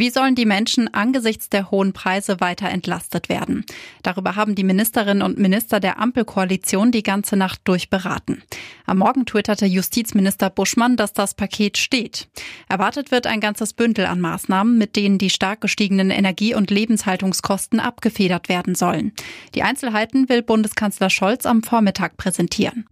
Wie sollen die Menschen angesichts der hohen Preise weiter entlastet werden? Darüber haben die Ministerinnen und Minister der Ampelkoalition die ganze Nacht durchberaten. Am Morgen twitterte Justizminister Buschmann, dass das Paket steht. Erwartet wird ein ganzes Bündel an Maßnahmen, mit denen die stark gestiegenen Energie- und Lebenshaltungskosten abgefedert werden sollen. Die Einzelheiten will Bundeskanzler Scholz am Vormittag präsentieren.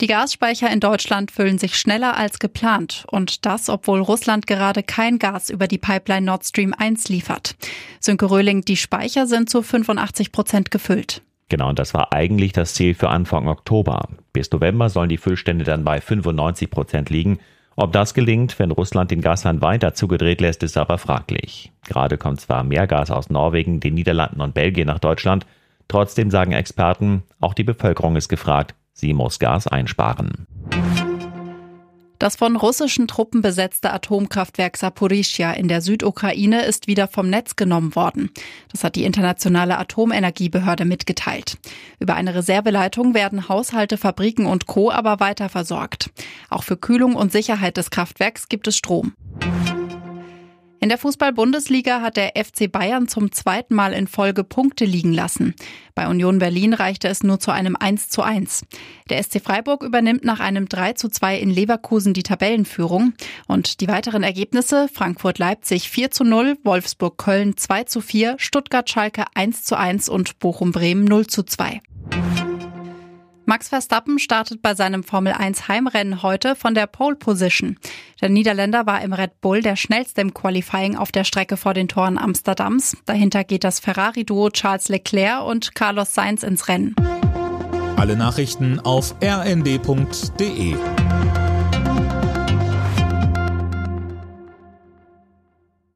Die Gasspeicher in Deutschland füllen sich schneller als geplant und das, obwohl Russland gerade kein Gas über die Pipeline Nord Stream 1 liefert. Sönke Röhling, die Speicher sind zu 85 Prozent gefüllt. Genau, und das war eigentlich das Ziel für Anfang Oktober. Bis November sollen die Füllstände dann bei 95 Prozent liegen. Ob das gelingt, wenn Russland den Gashahn weiter zugedreht lässt, ist aber fraglich. Gerade kommt zwar mehr Gas aus Norwegen, den Niederlanden und Belgien nach Deutschland. Trotzdem sagen Experten, auch die Bevölkerung ist gefragt, Sie muss Gas einsparen. Das von russischen Truppen besetzte Atomkraftwerk Saporischia in der Südukraine ist wieder vom Netz genommen worden. Das hat die Internationale Atomenergiebehörde mitgeteilt. Über eine Reserveleitung werden Haushalte, Fabriken und Co. aber weiter versorgt. Auch für Kühlung und Sicherheit des Kraftwerks gibt es Strom. In der Fußball-Bundesliga hat der FC Bayern zum zweiten Mal in Folge Punkte liegen lassen. Bei Union Berlin reichte es nur zu einem 1 zu 1. Der SC Freiburg übernimmt nach einem 3 zu 2 in Leverkusen die Tabellenführung. Und die weiteren Ergebnisse Frankfurt-Leipzig 4 zu 0, Wolfsburg-Köln 2 zu 4, Stuttgart-Schalke 1 zu 1 und Bochum-Bremen 0 zu 2. Max Verstappen startet bei seinem Formel 1 Heimrennen heute von der Pole Position. Der Niederländer war im Red Bull der schnellste im Qualifying auf der Strecke vor den Toren Amsterdams. Dahinter geht das Ferrari-Duo Charles Leclerc und Carlos Sainz ins Rennen. Alle Nachrichten auf rnd.de